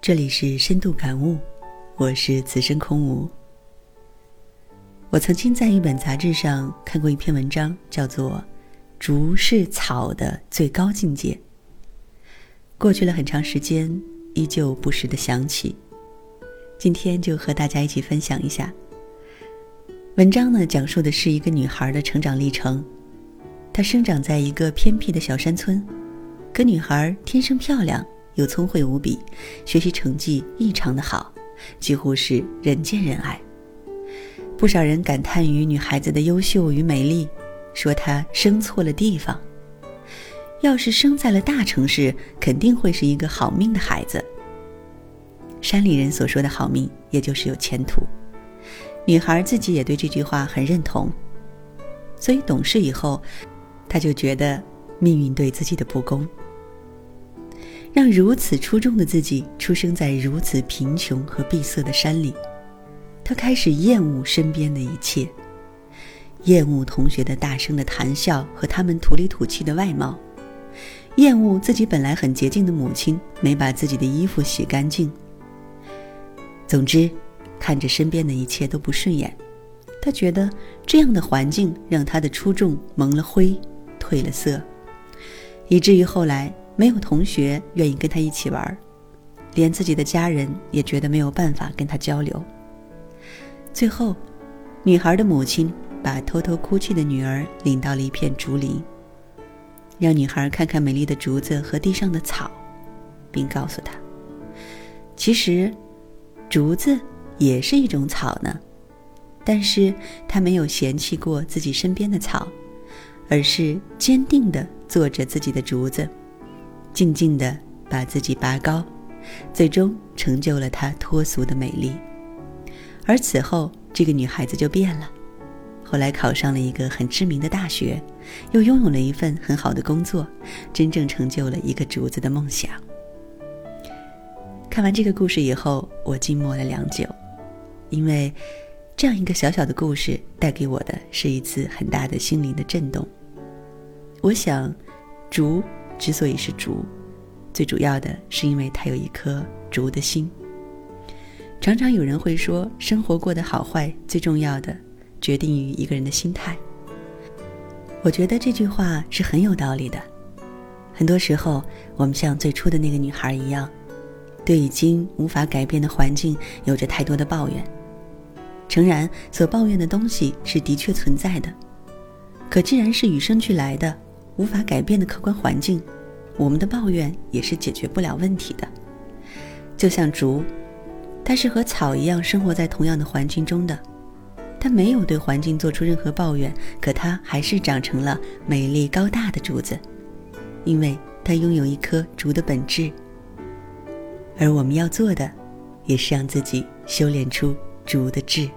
这里是深度感悟，我是此生空无。我曾经在一本杂志上看过一篇文章，叫做《竹是草的最高境界》。过去了很长时间，依旧不时的想起。今天就和大家一起分享一下。文章呢，讲述的是一个女孩的成长历程。她生长在一个偏僻的小山村，可女孩天生漂亮。又聪慧无比，学习成绩异常的好，几乎是人见人爱。不少人感叹于女孩子的优秀与美丽，说她生错了地方。要是生在了大城市，肯定会是一个好命的孩子。山里人所说的好命，也就是有前途。女孩自己也对这句话很认同，所以懂事以后，她就觉得命运对自己的不公。让如此出众的自己出生在如此贫穷和闭塞的山里，他开始厌恶身边的一切，厌恶同学的大声的谈笑和他们土里土气的外貌，厌恶自己本来很洁净的母亲没把自己的衣服洗干净。总之，看着身边的一切都不顺眼，他觉得这样的环境让他的出众蒙了灰，褪了色，以至于后来。没有同学愿意跟他一起玩，连自己的家人也觉得没有办法跟他交流。最后，女孩的母亲把偷偷哭泣的女儿领到了一片竹林，让女孩看看美丽的竹子和地上的草，并告诉她：“其实，竹子也是一种草呢，但是她没有嫌弃过自己身边的草，而是坚定地做着自己的竹子。”静静地把自己拔高，最终成就了她脱俗的美丽。而此后，这个女孩子就变了，后来考上了一个很知名的大学，又拥有了一份很好的工作，真正成就了一个竹子的梦想。看完这个故事以后，我静默了良久，因为这样一个小小的故事带给我的是一次很大的心灵的震动。我想，竹。之所以是竹，最主要的是因为它有一颗竹的心。常常有人会说，生活过得好坏，最重要的决定于一个人的心态。我觉得这句话是很有道理的。很多时候，我们像最初的那个女孩一样，对已经无法改变的环境有着太多的抱怨。诚然，所抱怨的东西是的确存在的，可既然是与生俱来的。无法改变的客观环境，我们的抱怨也是解决不了问题的。就像竹，它是和草一样生活在同样的环境中的，它没有对环境做出任何抱怨，可它还是长成了美丽高大的竹子，因为它拥有一颗竹的本质。而我们要做的，也是让自己修炼出竹的智。